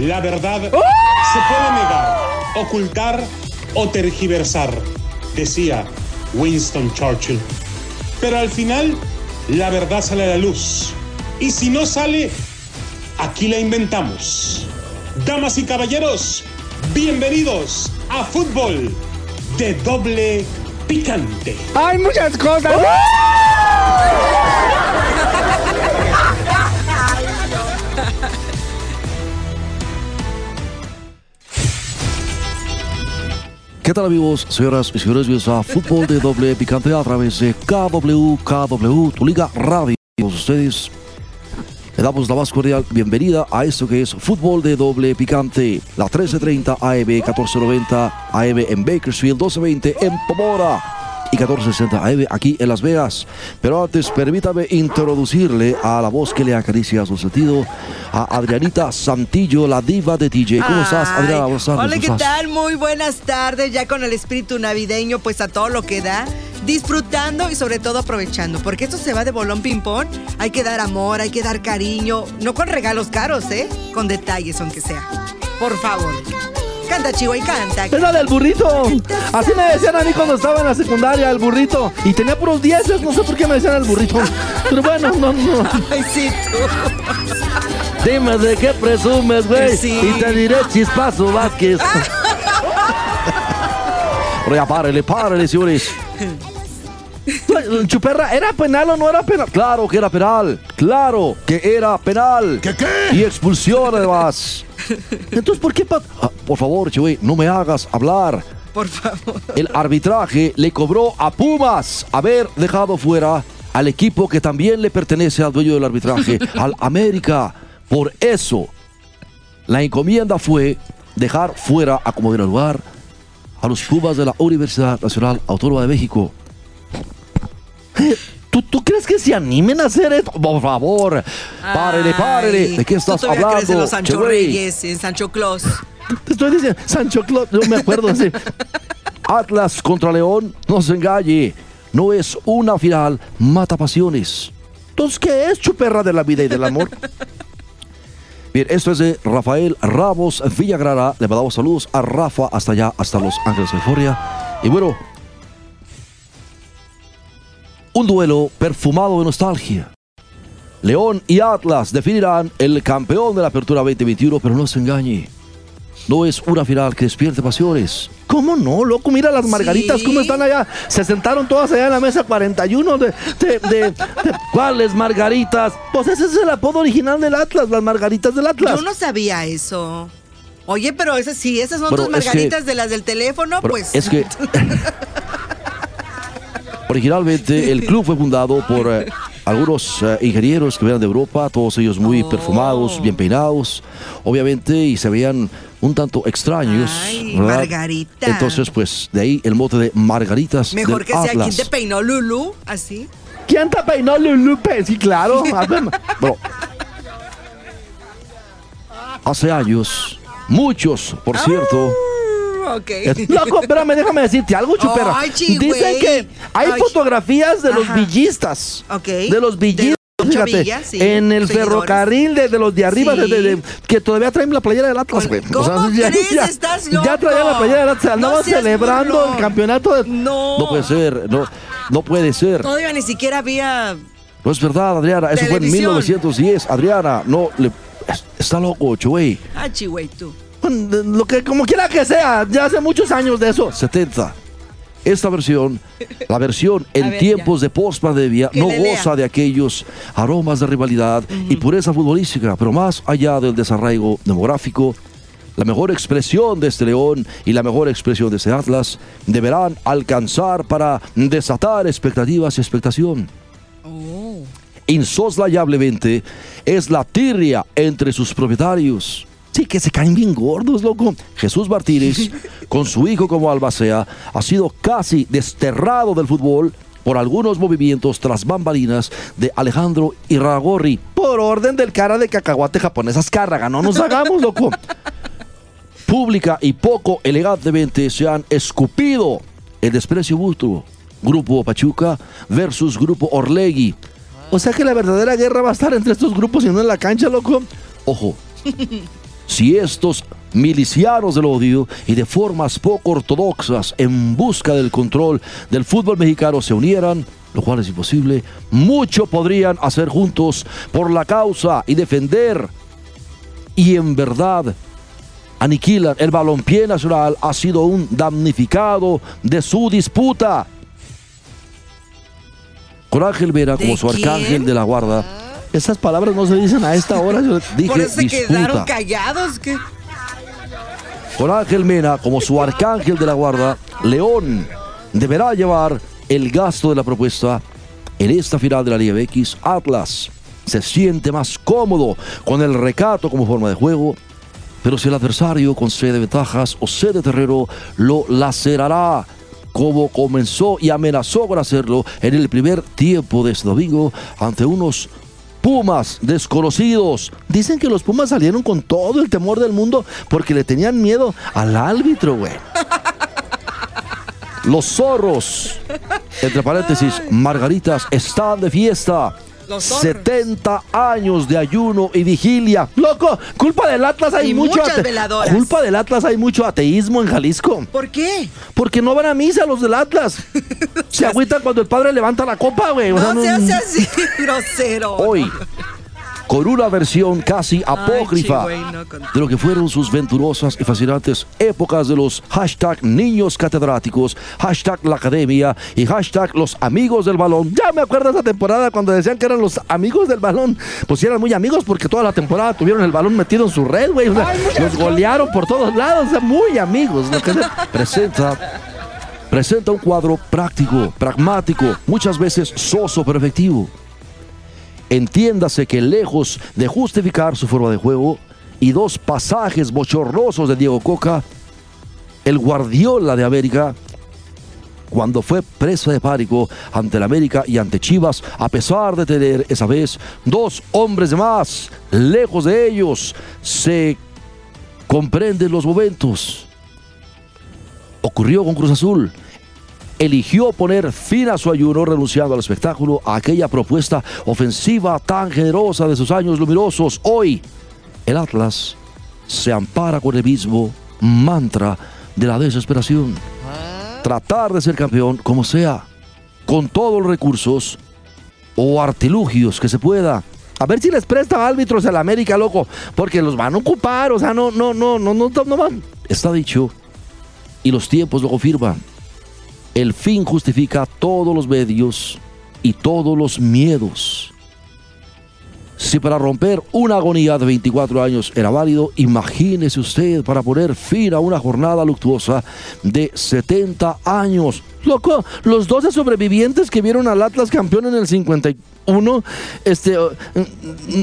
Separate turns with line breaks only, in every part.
La verdad se puede negar, ocultar o tergiversar, decía Winston Churchill. Pero al final, la verdad sale a la luz. Y si no sale, aquí la inventamos. Damas y caballeros, bienvenidos a Fútbol de Doble Picante.
Hay muchas cosas.
¿Qué tal amigos, señoras y señores? Bienvenidos a Fútbol de Doble Picante a través de KW, KW, tu liga radio. Ustedes le damos la más cordial bienvenida a esto que es Fútbol de Doble Picante. La 1330 AM, 1490 AM en Bakersfield, 1220 en Pomora y 1460 AM aquí en Las Vegas. Pero antes, permítame introducirle a la voz que le acaricia su sentido, a Adrianita Santillo, la diva de DJ. ¿Cómo estás, Adriana? Buenas tardes,
Hola, ¿qué
¿cómo estás?
tal? Muy buenas tardes, ya con el espíritu navideño, pues a todo lo que da, disfrutando y sobre todo aprovechando, porque esto se va de bolón ping-pong. Hay que dar amor, hay que dar cariño, no con regalos caros, ¿eh? Con detalles, aunque sea. Por favor. Canta, Chihuahua, y canta.
Es la del burrito. Así me decían a mí cuando estaba en la secundaria, el burrito. Y tenía puros dieces, no sé por qué me decían el burrito. Pero bueno, no, no.
Ay, sí, tú.
Dime de qué presumes, güey.
Sí.
Y te diré chispazo Vázquez.
Pero ya párele, párele, señores.
Chuperra, ¿era penal o no era penal?
Claro que era penal. Claro que era penal.
¿Qué qué?
Y expulsión además. Entonces, ¿por qué? pa- Ah, por favor, Chewe, no me hagas hablar.
Por favor.
El arbitraje le cobró a Pumas haber dejado fuera al equipo que también le pertenece al dueño del arbitraje, al América. Por eso, la encomienda fue dejar fuera, a como lugar, a los Pumas de la Universidad Nacional Autónoma de México.
¿Tú, ¿Tú crees que se animen a hacer esto?
Por favor, párele, párele. ¿De qué estás
tú todavía crees
hablando?
en los Sancho? Reyes, en Sancho Claus.
Te estoy diciendo, Sancho Claus, no me acuerdo así.
Atlas contra León, no se engañe. No es una final, mata pasiones.
Entonces, ¿qué es Chuperra de la vida y del amor?
Bien, esto es de Rafael Ramos Villagrara. Le mandamos saludos a Rafa hasta allá, hasta Los Ángeles, California. Y bueno, un duelo perfumado de nostalgia. León y Atlas definirán el campeón de la Apertura 2021, pero no se engañe. No es una final que despierte pasiones.
¿Cómo no, loco? Mira las margaritas,
Sí.
¿cómo están allá? Se sentaron todas allá en la mesa 41 de... de, de- de- ¿Cuáles margaritas? Pues ese es el apodo original del Atlas, las margaritas del Atlas.
Yo no sabía eso. Oye, pero esas sí, esas son tus
que-
margaritas de las del teléfono, pues.
es que originalmente el club fue fundado por eh, algunos eh, ingenieros que venían de Europa, todos ellos muy
Oh.
perfumados, bien peinados, obviamente, y se veían un tanto extraños.
Ay,
¿verdad?
Margarita.
Entonces, pues de ahí el mote de Margaritas.
Mejor
del
que sea
Atlas.
quien te peinó Lulu, así.
¿Quién te peinó, Lulupe? Sí, claro.
Bueno, hace años, muchos, por cierto.
Ok.
Loco, espérame, déjame decirte algo, Chuperra.
Ay, chi,
Dicen
güey.
que hay
Ay.
fotografías de los villistas.
Ok.
De los villistas. Fíjate,
sí,
en el
seguidores.
ferrocarril de, los de arriba,
Sí.
de- que todavía traen la playera del Atlas, güey.
¿Cómo crees? Estás
Ya
loco.
traían la playera del Atlas, andaban
No
celebrando el campeonato de...
No.
No puede ser, no, no puede ser.
Todavía ni siquiera había.
No es verdad, Adriana. Eso fue en
Televisión.
1910. Adriana, no, le, es- está loco, Chuey.
Ah, chihuey, tú.
Lo que, como quiera que sea, ya hace muchos años de eso.
70. Esta versión, la versión en
ver,
tiempos de post-pandemia, no goza de aquellos aromas de rivalidad y pureza futbolística, pero más allá del desarraigo demográfico, la mejor expresión de este León y la mejor expresión de este Atlas deberán alcanzar para desatar expectativas y expectación.
Oh.
insoslayablemente es la tirria entre sus propietarios. Sí, que se caen bien gordos, loco. Jesús Martínez, con su hijo como albacea, ha sido casi desterrado del fútbol por algunos movimientos tras bambalinas de Alejandro Irragorri.
Por orden del cara de cacahuate japonés Azcárraga, no nos hagamos, loco.
Pública y poco elegantemente se han escupido el desprecio mutuo. Grupo Pachuca versus Grupo Orlegui.
O sea que la verdadera guerra va a estar entre estos grupos y no en la cancha, loco.
Ojo, si estos milicianos del odio y de formas poco ortodoxas en busca del control del fútbol mexicano se unieran, lo cual es imposible, mucho podrían hacer juntos por la causa y defender. Y en verdad, aniquilan el balompié nacional ha sido un damnificado de su disputa. Con Ángel Vera como
¿De
su arcángel de la guarda. Esas palabras no se dicen a esta hora. Yo dije
Por eso se quedaron callados. ¿qué?
Con Ángel Mena como su arcángel de la guarda, León deberá llevar el gasto de la propuesta en esta final de la Liga MX. Atlas se siente más cómodo con el recato como forma de juego, pero si el adversario concede ventajas o cede terreno, lo lacerará como comenzó y amenazó con hacerlo en el primer tiempo de este domingo ante unos Pumas desconocidos. Dicen que los Pumas salieron con todo el temor del mundo porque le tenían miedo al árbitro, güey. Los zorros, entre paréntesis, margaritas, están de fiesta.
Los zorros.
70 años de ayuno y vigilia. Loco, culpa del Atlas hay
Y
mucho
muchas veladoras.
Culpa del Atlas hay mucho ateísmo en Jalisco.
¿Por qué?
Porque no van a misa los del Atlas. Se agüitan cuando el padre levanta la copa, güey. O sea,
No se hace así, grosero.
Hoy, con una versión casi apócrifa de lo que fueron sus venturosas y fascinantes épocas de los hashtag niños catedráticos, hashtag la academia y hashtag los amigos del balón. Ya me acuerdo esa temporada cuando decían que eran los amigos del balón. Pues eran muy amigos porque toda la temporada tuvieron el balón metido en su red, güey. O sea, los golearon por todos lados, o sea, muy amigos. Lo que se presenta presenta un cuadro práctico, pragmático, muchas veces soso pero efectivo. Entiéndase que lejos de justificar su forma de juego y dos pasajes bochornosos de Diego Coca, el Guardiola de América, cuando fue preso de pánico ante el América y ante Chivas, a pesar de tener esa vez dos hombres más, lejos de ellos, se comprenden los momentos. Ocurrió con Cruz Azul. Eligió poner fin a su ayuno renunciando al espectáculo, a aquella propuesta ofensiva tan generosa de sus años luminosos. Hoy, el Atlas se ampara con el mismo mantra de la desesperación. Tratar de ser campeón como sea, con todos los recursos o artilugios que se pueda. A ver si les presta árbitros a la América, loco, porque los van a ocupar, o sea, no, no, no, no, no, no van. Está dicho y los tiempos lo confirman. El fin justifica todos los medios y todos los miedos. Si para romper una agonía de 24 años era válido, imagínese usted para poner fin a una jornada luctuosa de 70 años. Loco, los 12 sobrevivientes que vieron al Atlas campeón en el 51, este, eh,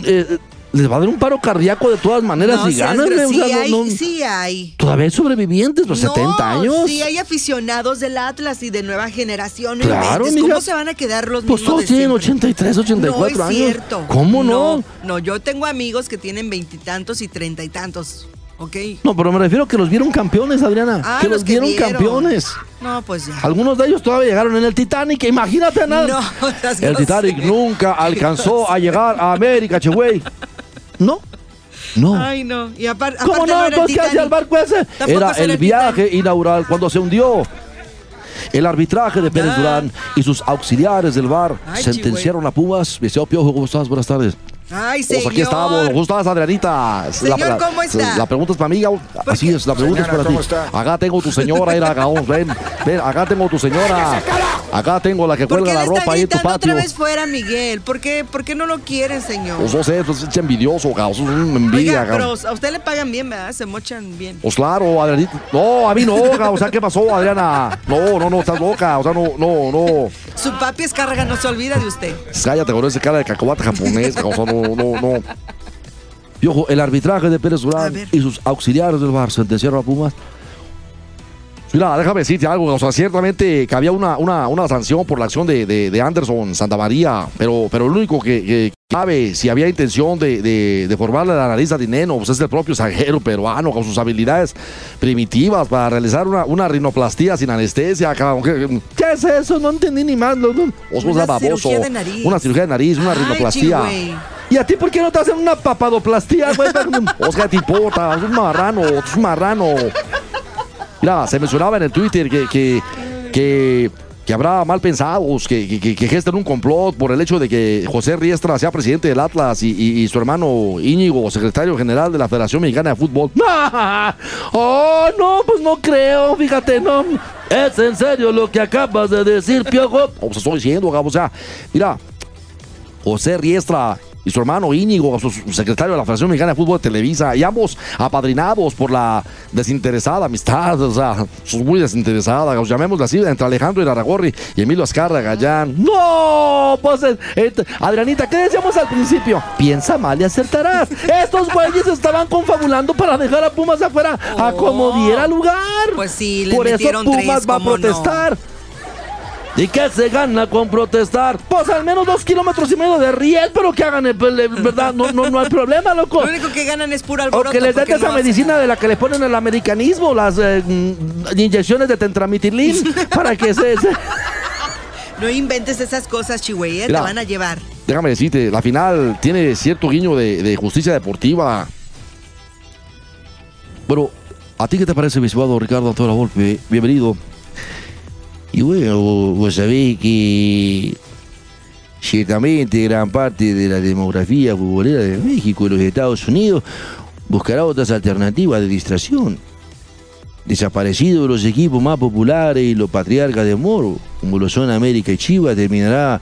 eh, les va a dar un paro cardíaco de todas maneras
No
y ganan. o
sí,
sea, no-
hay,
no-
sí hay.
Todavía hay sobrevivientes, los
No,
70 años.
Sí, hay aficionados del Atlas y de nueva generación.
Claro.
¿Cómo se van a quedar los
Pues
mismos
todos
de
tienen
siempre?
83, 84
no es
años.
cierto.
¿Cómo no?
no? Yo tengo amigos que tienen veintitantos y treinta y tantos. ¿Ok?
No, pero me refiero a que los vieron campeones, Adriana.
Ah,
que
los
los
que
vieron,
vieron.
campeones.
No, pues ya.
Algunos de ellos todavía llegaron en el Titanic. Imagínate nada.
No, estás
el Titanic nunca alcanzó a llegar a América, che güey. No. No.
Ay, no. Y apar-
¿Cómo
aparte
no?
era el
Entonces, ¿qué hacía el barco ese? Era el
el
viaje inaugural cuando se hundió. El arbitraje de Pérez
Ah.
Durán y sus auxiliares del
Ay,
sentenciaron a Pumas. Deseo Piojo, ¿cómo estás? Buenas tardes.
Ay,
Pues
señor.
aquí estamos. ¿Cómo estás, Adrianita?
Señor, ¿cómo está?
La pregunta es para mí. Así
qué?
es, la pregunta
Señora,
es para
¿cómo
ti.
está?
Acá tengo tu señora, era Gaón, ven, ven, acá tengo tu señora. Acá tengo la que
¿Por
cuelga la ropa ahí en tu patio.
otra vez fuera, Miguel? ¿Por qué, ¿Por qué no lo quieren, señor?
Pues no sé, pues es envidioso, Gaón, es una envidia,
Oiga, pero a usted le pagan bien, ¿verdad? Se mochan bien.
Pues claro, Adrianita. No, a mí no, o sea, ¿qué pasó, Adriana? No, no, no, estás loca, o sea, no, no, no.
Su papi es carga, no se olvida de usted.
Cállate con ese cara de cacahuate japonés, o sea, no, no, no. Y ojo, el arbitraje de Pérez Durán y sus auxiliares del VAR sentenciaron a Pumas Mira, déjame decirte algo, o sea, ciertamente que había una, una, una sanción por la acción de, de, de Anderson Santa María, pero, pero lo único que, que sabe si había intención de, de, de formarle la nariz a Dineno, pues es el propio zaguero peruano con sus habilidades primitivas para realizar una, una rinoplastía sin anestesia. ¿Qué, es eso? No entendí ni más. No, no. Vos sos
Una
baboso.
cirugía de nariz.
Una cirugía de nariz, una
Ay,
rinoplastía.
¿Y a ti por qué no te hacen una papadoplastía, güey?
Oscar, te importa, es un marrano, es un marrano. Mira, se mencionaba en el Twitter que, que, que, habrá mal pensados, que, que, que gestan un complot por el hecho de que José Riestra sea presidente del Atlas y, y- y su hermano Íñigo, secretario general de la Federación Mexicana de Fútbol.
Oh, no, pues no creo, fíjate, no. Es en serio lo que acabas de decir, Piojo.
O sea, estoy diciendo, o sea, mira, José Riestra y su hermano Íñigo, su secretario de la Federación Mexicana de Fútbol de Televisa, y ambos apadrinados por la desinteresada amistad, o sea, son muy desinteresada, os llamémosla así, entre Alejandro Iraragorri y Emilio Azcarra Gallán.
No, pues, eh, eh, Adrianita, ¿qué decíamos al principio? Piensa mal y acertarás. Estos güeyes estaban confabulando para dejar a Pumas afuera a como diera lugar.
Pues sí, les
Por eso Pumas
tres,
va a
¿cómo no?
¿Y qué se gana con protestar? Pues al menos dos kilómetros y medio de riel, pero que hagan, el, el- verdad, no, no, no hay problema, loco.
Lo único que ganan es puro
O
alboroto.
que les den esa
no
medicina de la que le ponen el americanismo, las eh, mm, inyecciones de tentramitilín, para que se- se...
No inventes esas cosas, Chihuahua, te
Mira.
van a llevar.
Déjame decirte, la final tiene cierto guiño de, de justicia deportiva. Bueno, ¿a ti qué te parece, mi Ricardo Antonio Volpe? Bienvenido.
Y bueno, vos, vos sabés que ciertamente gran parte de la demografía futbolera de México y los Estados Unidos buscará otras alternativas de distracción. Desaparecidos los equipos más populares y los patriarcas de Moro, como lo son América y Chivas, terminará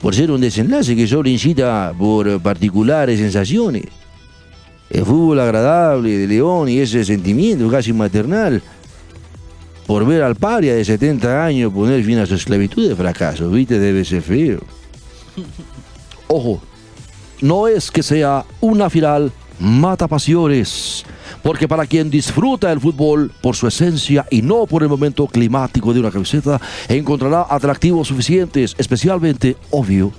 por ser un desenlace que solo incita por particulares sensaciones. El fútbol agradable de León y ese sentimiento casi maternal por ver al paria de 70 años poner fin a su esclavitud de fracaso, ¿viste? Debe ser feo.
Ojo, no es que sea una final mata pasiones, porque para quien disfruta el fútbol por su esencia y no por el momento climático de una camiseta, encontrará atractivos suficientes, especialmente, obvio,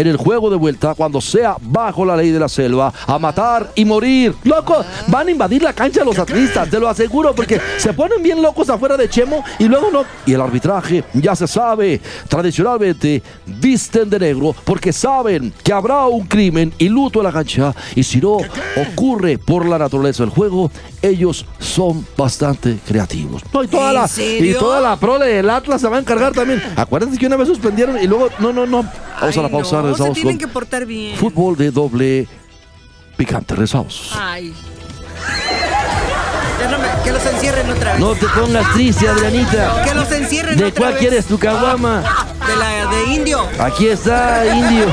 en el juego de vuelta cuando sea bajo la ley de la selva, a matar y morir.
Loco, van a invadir la cancha los atlistas, te lo aseguro, porque se ponen bien locos afuera de Chemo y luego no.
Y el arbitraje, ya se sabe, tradicionalmente visten de negro porque saben que habrá un crimen y luto en la cancha. Y si no ocurre por la naturaleza del juego, ellos son bastante creativos.
No, y toda
¿En
la, y toda la prole del Atlas se va a encargar también. Acuérdense que una vez suspendieron y luego, no, no, no.
Vamos a la pausa,
no, se
regresamos
tienen
con
que portar bien.
fútbol de doble picante. Regresamos.
Ay. No me- que los encierren otra vez.
No te pongas triste, Adrianita.
Que los encierren
¿De
otra
cuál
vez.
quieres tu caguama?
De la de indio.
Aquí está, indio.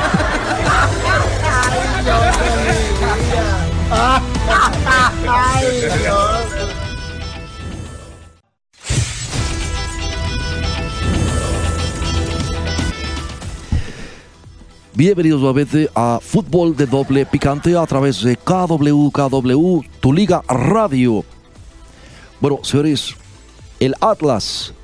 Bienvenidos nuevamente a Fútbol de Doble Picante a través de KW, KW, tu liga radio. Bueno, señores, el Atlas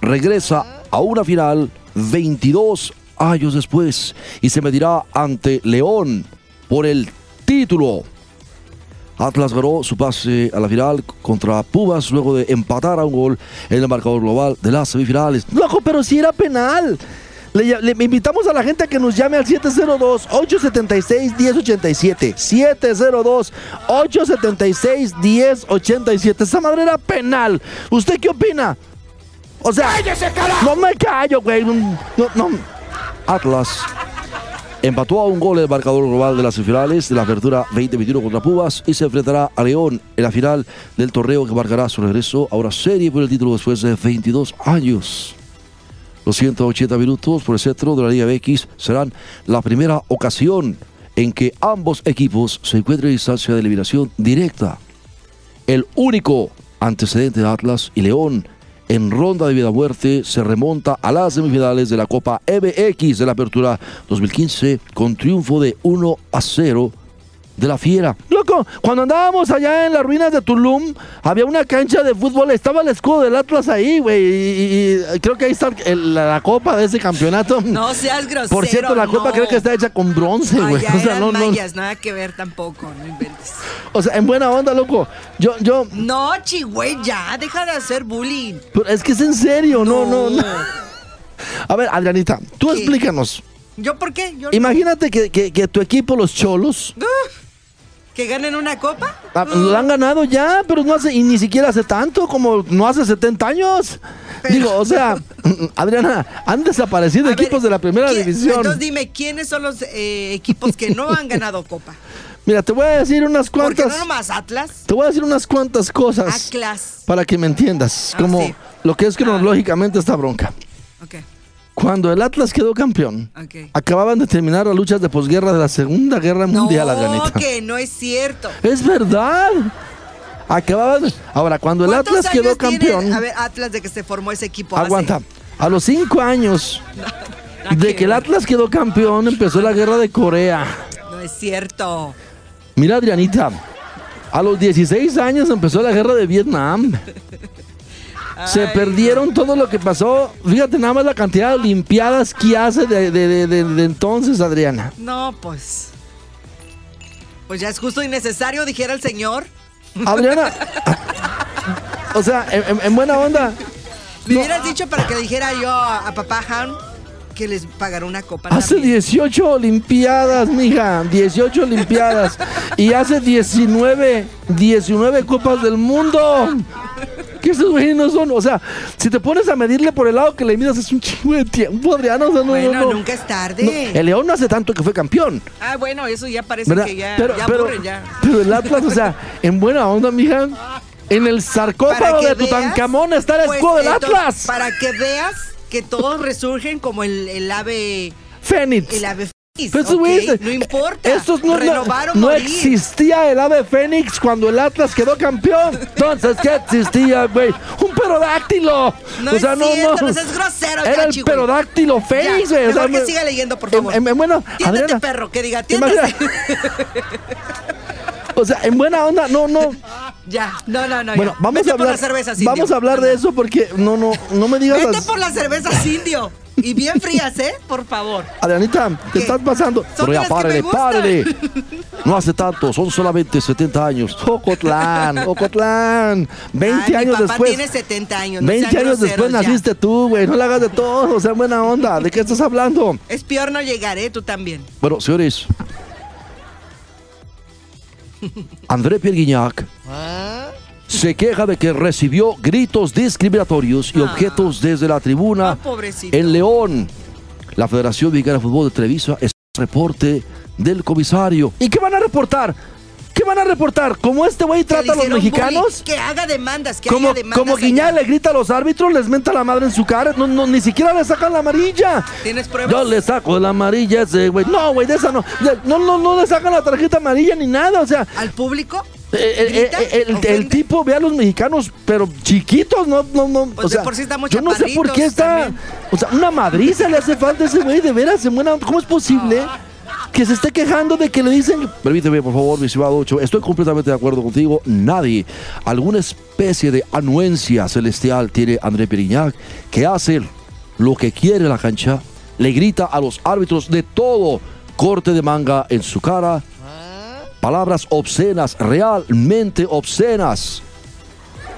regresa a una final 22 años después y se medirá ante León por el título. Atlas ganó su pase a la final contra Pumas luego de empatar a un gol en el marcador global de las semifinales.
Loco, pero si era penal. Le, invitamos a la gente a que nos llame al 702-876-1087. 702-876-1087. Esa madre era penal. ¿Usted qué opina? O sea, no me callo, güey. No, no.
Atlas empató a un gol el marcador global de las semifinales de la apertura 2021 contra Pumas y se enfrentará a León en la final del torneo que marcará su regreso a una serie por el título después de 22 años. Los 180 minutos por el centro de la Liga BX serán la primera ocasión en que ambos equipos se encuentren en instancia de eliminación directa. El único antecedente de Atlas y León en ronda de vida muerte se remonta a las semifinales de la Copa MX de la Apertura 2015 con triunfo de 1 a 0 de la Fiera.
Loco, cuando andábamos allá en las ruinas de Tulum, había una cancha de fútbol, estaba el escudo del Atlas ahí, güey. Y, y creo que ahí está el- la, la copa de ese campeonato.
No seas grosero.
Por cierto, la copa
no.
creo que está hecha con bronce, güey. O sea, no, no.
mayas, nada que ver tampoco, no inventes.
O sea, en buena onda, loco. Yo, yo.
No, chigüey, ya, deja de hacer bullying.
pero es que es en serio, no, no, no. A ver, Adrianita, tú
¿Qué?
explícanos.
¿Yo por qué? Yo
Imagínate que, que- que tu equipo, los Cholos,
¿Que ganen una copa?
ah, lo han ganado ya, pero no hace, y ni siquiera hace tanto, como no hace 70 años.
Pero-
Digo, o sea, Adriana, han desaparecido
A
equipos
ver,
de la primera
¿quién-
división.
Entonces dime, ¿quiénes son los eh, equipos que no han ganado copa?
Mira, te voy a decir unas
Porque
cuantas.
no nomás Atlas,
Te voy a decir unas cuantas cosas
Atlas.
para que me entiendas,
Ah,
como
sí.
lo que es cronológicamente esta bronca.
Ok,
Cuando el Atlas quedó campeón,
ok.
acababan de terminar las luchas de posguerra de la Segunda Guerra Mundial,
no,
Adrianita.
que no es cierto.
Es verdad. Acababan. Ahora, cuando el
¿Cuántos
Atlas quedó
años tiene,
campeón,
a ver, Atlas de que se formó ese equipo. hace?
aguanta. A los cinco años de que el Atlas quedó campeón, empezó la guerra de Corea.
No es cierto.
Mira, Adrianita, a los 16 años empezó la guerra de Vietnam. Se perdieron todo lo que pasó. Fíjate nada más la cantidad de olimpiadas que hace de, de- de- de- entonces, Adriana.
No, pues. Pues ya es justo y necesario, dijera el señor.
Adriana, o sea, en, en- en buena onda.
Me
No.
hubieras dicho para que dijera yo a, a papá Han que les pagará una copa.
Hace
también.
18 olimpiadas, mija, 18 olimpiadas. Y hace 19, 19 copas del mundo. Que esos güeyes no son, o sea, si te pones a medirle por el lado que le midas es un chingo de tiempo, Adriano. O sea, no,
Bueno,
no, no.
nunca es tarde.
El León no hace tanto que fue campeón,
Ah, bueno, eso ya parece
¿verdad?
que ya,
pero,
ya
pero,
aburren, ya.
pero el Atlas, o sea, en buena onda, mija. En el sarcófago de
veas,
Tutankamón está el
pues,
escudo del
entonces,
Atlas.
Para que veas que todos resurgen como el, el ave.
Fénix.
El ave
Pero esos
¿ok?
güeyes,
No importa.
Estos no, no- no existía el ave Fénix cuando el Atlas quedó campeón. Entonces, ¿qué existía, güey? Un perodáctilo.
No
o sea,
es
no,
cierto,
no.
seas grosero,
Era el perodáctilo Fénix, güey. O sea,
que
me-
siga leyendo, por
en-
favor.
en- en bueno,
Tiéndete,
Adriana,
perro, que diga, tiéndete.
O sea, en buena onda, no, no.
ya, no, no, no.
Bueno,
ya.
vamos
Vete
a hablar.
por las cervezas, indio.
vamos a hablar de eso porque no, no, no me digas.
Vete
las-
por las cervezas, indio. Y bien frías, ¿eh? Por favor.
Adrianita, te
¿Qué?
estás pasando. Pero ya párele, párele. No hace tanto, son solamente 70 años. Ocotlán, Ocotlán. 20
Ay, mi
años
papá
después.
tiene 70 años. no
20
sean
años después
ya.
naciste tú, güey. No le hagas de todo, o sea, buena onda. ¿De qué estás hablando?
Es peor no llegar, ¿eh? Tú también.
Bueno, señores. André Pierre Guignac se queja de que recibió gritos discriminatorios y
Ah.
objetos desde la tribuna
Ah,
en León. La Federación Mexicana de Fútbol de Televisa es reporte del comisario.
¿Y qué van a reportar? ¿Qué van a reportar? ¿Cómo este güey trata a los mexicanos?
bullying, Que haga demandas, que
Como,
haya demandas.
como Guiñá
allá.
le grita a los árbitros, les menta la madre en su cara. No, no, ni siquiera le sacan la amarilla.
¿Tienes pruebas?
Yo le saco la amarilla a ese güey. No, güey, de esa no. De- No, no, no le sacan la tarjeta amarilla ni nada. O sea,
¿Al público?
Eh, eh, eh, el, tipo ve a los mexicanos, pero chiquitos, no, no, no.
Pues
o
de
sea,
por sí estamos
yo no sé por qué está.
también.
O sea, una madriza le hace falta a ese güey, de veras, en buena. ¿Cómo es posible que se esté quejando de que le dicen.
Permíteme, por favor, mi estimado Ocho. Estoy completamente de acuerdo contigo. Nadie, alguna especie de anuencia celestial tiene André Perignac que hace lo que quiere la cancha, le grita a los árbitros de todo, corte de manga en su cara, palabras obscenas, realmente obscenas.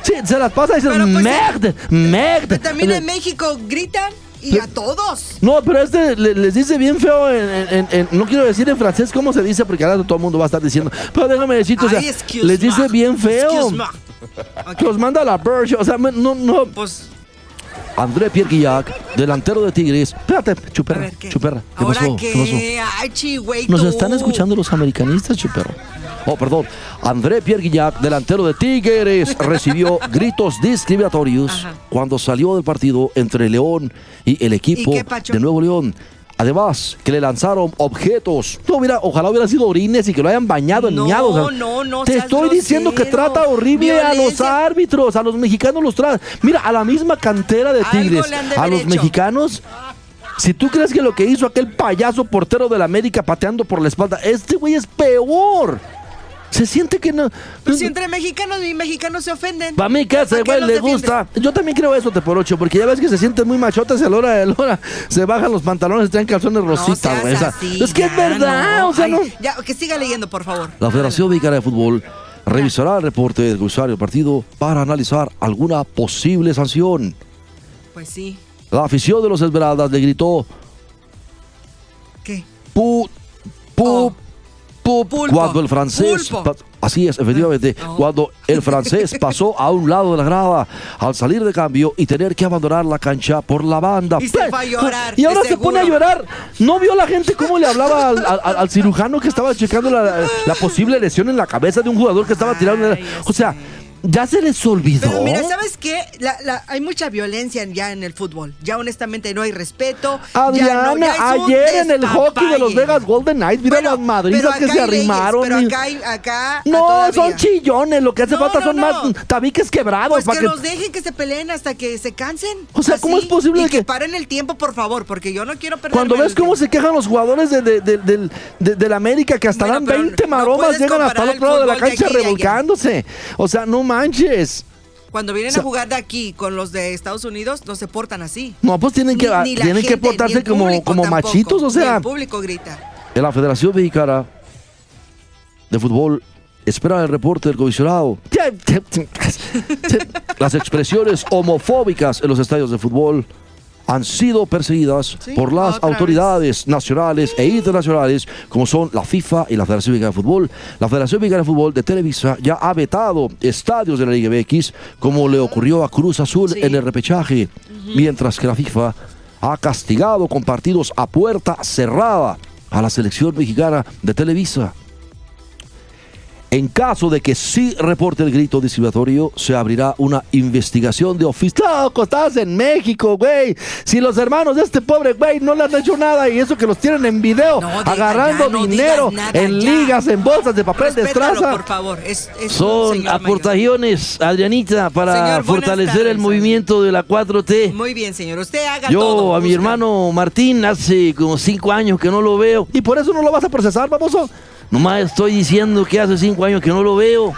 Sí, se las pasa y dicen,
pues,
merde, merde.
Pero también
Le-
en México gritan y a todos.
No, pero este le- les dice bien feo en, en- en- no quiero decir en francés cómo se dice porque ahora todo el mundo va a estar diciendo, pero déjame decirte, o sea,
Ay,
les dice
me.
bien feo.
Excuse me. Ok,
Que los manda la Birch, o sea, no, no.
Pues,
André Pierre Guillac, delantero de Tigres.
Espérate, chuperra,
ver, ¿qué?
chuperra.
¿Qué
¿Ahora
pasó?
qué?
¿Qué
Ay, chigüey,
Nos están escuchando los americanistas, chuperro.
Oh, perdón. André Pierre Guillac, delantero de Tigres, recibió gritos discriminatorios
Ajá.
cuando salió del partido entre León y el equipo de Nuevo León. Además, que le lanzaron objetos.
No, mira, ojalá hubiera sido orines y que lo hayan bañado en
No,
miados. o sea,
no, no
Te estoy diciendo que trata horrible a los árbitros, a los mexicanos los trata. Mira, a la misma cantera de Tigres, a los
hecho.
mexicanos. Si tú crees que lo que hizo aquel payaso portero de la América pateando por la espalda, este güey es peor. Se siente que no.
Pues si entre mexicanos y mexicanos se ofenden.
Para mí que a ese
¿Para qué
güey
los
le
defiendes?
gusta. Yo también creo eso, te por ocho, porque ya ves que se sienten muy machotes a la hora de la hora. Se bajan los pantalones y traen calzones
No
rositas,
seas
güey. o sea,
así,
es que es verdad,
no.
o sea,
Ay,
no.
Ya, que siga leyendo, por favor.
La Federación Mexicana de Fútbol revisará el reporte del comisario del partido para analizar alguna posible sanción.
Pues sí.
La afición de los Esmeraldas le gritó
¿Qué?
pu, pu,
Oh. Pulpo.
cuando el francés,
Pulpo.
así es, efectivamente, cuando el francés pasó a un lado de la grada al salir de cambio y tener que abandonar la cancha por la banda.
Y se
¡Pe!
fue a llorar,
Y ahora se pone a llorar. ¿No vio la gente cómo le hablaba al, al- al cirujano que estaba checando la, la posible lesión en la cabeza de un jugador que estaba tirando?
Ay,
o sea,
sé.
Ya se les olvidó.
Pero mira, ¿sabes qué? La- la- hay mucha violencia ya en el fútbol. Ya honestamente no hay respeto. ya
Adriana,
no- ya
ayer en el hockey de los. Vegas Golden Knights, mira
Bueno,
las madrizas que se
leyes,
arrimaron.
pero acá, hay- acá
no,
todavía.
son chillones, lo que hace
No,
falta
no,
son más tabiques quebrados.
Pues
para
que
que-
los dejen que se peleen hasta que se cansen.
O sea, ¿cómo es posible
y
que-
que paren el tiempo, por favor? Porque yo no quiero perder.
Cuando ves cómo se quejan los jugadores de, de, de- de- del América, que hasta
Bueno,
dan
pero
20
no
maromas, llegan hasta el otro lado de la cancha revolcándose. O sea, no manches.
Cuando vienen
O sea-
a jugar de aquí con los de Estados Unidos, no se portan así.
No, pues tienen que,
Ni- ni la
tienen que
gente,
portarse como, como
tampoco,
machitos, o sea.
El público grita.
En la Federación Mexicana de Fútbol espera el reporte del comisionado. Las expresiones homofóbicas en los estadios de fútbol han sido perseguidas
Sí,
por las
vez.
autoridades nacionales e internacionales, como son la FIFA y la Federación Mexicana de Fútbol. La Federación Mexicana de Fútbol de Televisa ya ha vetado estadios de la Liga MX, como le ocurrió a Cruz Azul
Sí.
en el repechaje, mientras que la FIFA ha castigado con partidos a puerta cerrada a la selección mexicana de Televisa. En caso de que sí reporte el grito discriminatorio, se abrirá una investigación de oficio.
Loco, estás en México, güey. Si los hermanos de este pobre güey no le han hecho nada y eso que los tienen en video,
No,
agarrando dinero
nada
en
ya.
ligas, en bolsas de papel de estraza.
por favor. Es, es
Son
señor mayor.
aportaciones, Adrianita, para
Señor,
fortalecer
tardes,
el movimiento de la 4T.
Muy bien, señor. Usted haga
Yo
todo.
a mi hermano Martín hace como cinco años que no lo veo.
Y por eso no lo vas a procesar, baboso.
Nomás estoy diciendo que hace cinco años que no lo veo.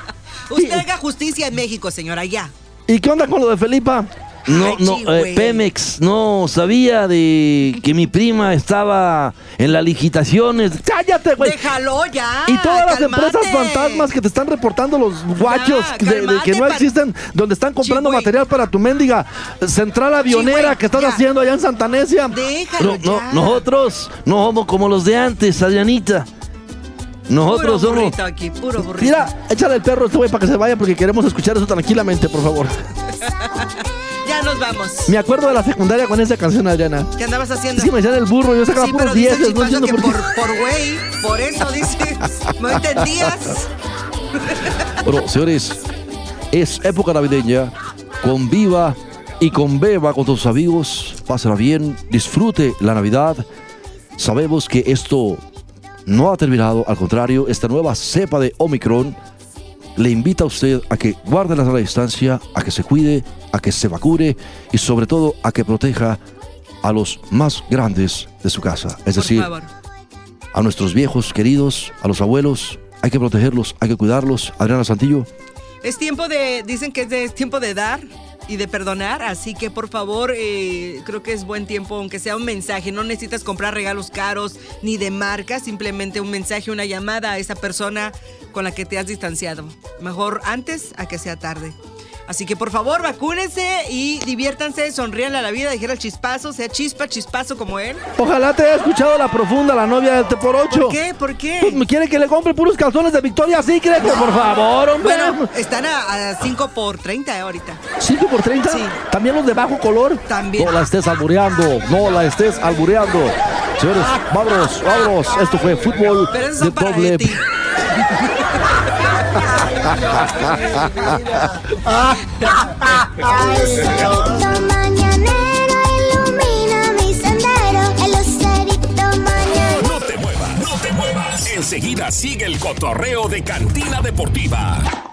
Usted haga justicia en México, señora, ya.
¿Y qué onda con lo de Felipa?
No,
Ay,
no, eh. Pemex no sabía de que mi prima estaba en las licitaciones.
Cállate, güey.
Déjalo ya.
Y todas las empresas fantasmas que te están reportando los guachos
Ya,
de, de que no existen, donde están comprando material para tu mendiga central avionera que estás
ya.
haciendo allá en Santanesia.
Déjalo
No, no,
ya.
nosotros no somos como los de antes, Adrianita. Nosotros
puro
somos.
burrito aquí, puro burrito.
Mira, échale el perro este güey para que se vaya porque queremos escuchar eso tranquilamente, por favor.
Ya nos vamos.
Me acuerdo de la secundaria con esa canción, Adriana.
¿Qué andabas haciendo?
Que me decían el burro, yo sacaba
Sí,
puros
pero dice
10, no entiendo
que
por qué.
por güey, por eso dices. ¿No entendías?
Bueno, señores, es época navideña. Conviva y conbeba con tus amigos. Pásala bien, disfrute la Navidad. Sabemos que esto no ha terminado, al contrario, esta nueva cepa de Omicron le invita a usted a que guarde la distancia, a que se cuide, a que se vacune y sobre todo a que proteja a los más grandes de su casa. Es
Por
decir,
favor.
a nuestros viejos queridos, a los abuelos. Hay que protegerlos, hay que cuidarlos. Adriana Santillo.
Es tiempo de, dicen que es, de- es tiempo de dar y de perdonar, así que por favor, eh, creo que es buen tiempo, aunque sea un mensaje, no necesitas comprar regalos caros ni de marca, simplemente un mensaje, una llamada a esa persona con la que te has distanciado. Mejor antes a que sea tarde. Así que por favor, vacúnense y diviértanse, sonríanle a la vida, dijera el chispazo, sea chispa, chispazo como él.
Ojalá te haya escuchado la profunda, la novia del T por 8.
¿Por qué? ¿Por qué?
Pues me quiere que le compre puros calzones de Victoria Secret, por favor, hombre.
Bueno, están a 5 por 30 ahorita.
5 por 30.
Sí.
También los de bajo color.
También.
No la estés albureando, no la estés albureando. Señores, vámonos, vámonos. Esto fue fútbol
Pero esos
de
son para
doble.
Mañanero ilumina mi sendero. El lucerito mañanero.
No te muevas, no te muevas. Enseguida sigue el cotorreo de Cantina Deportiva.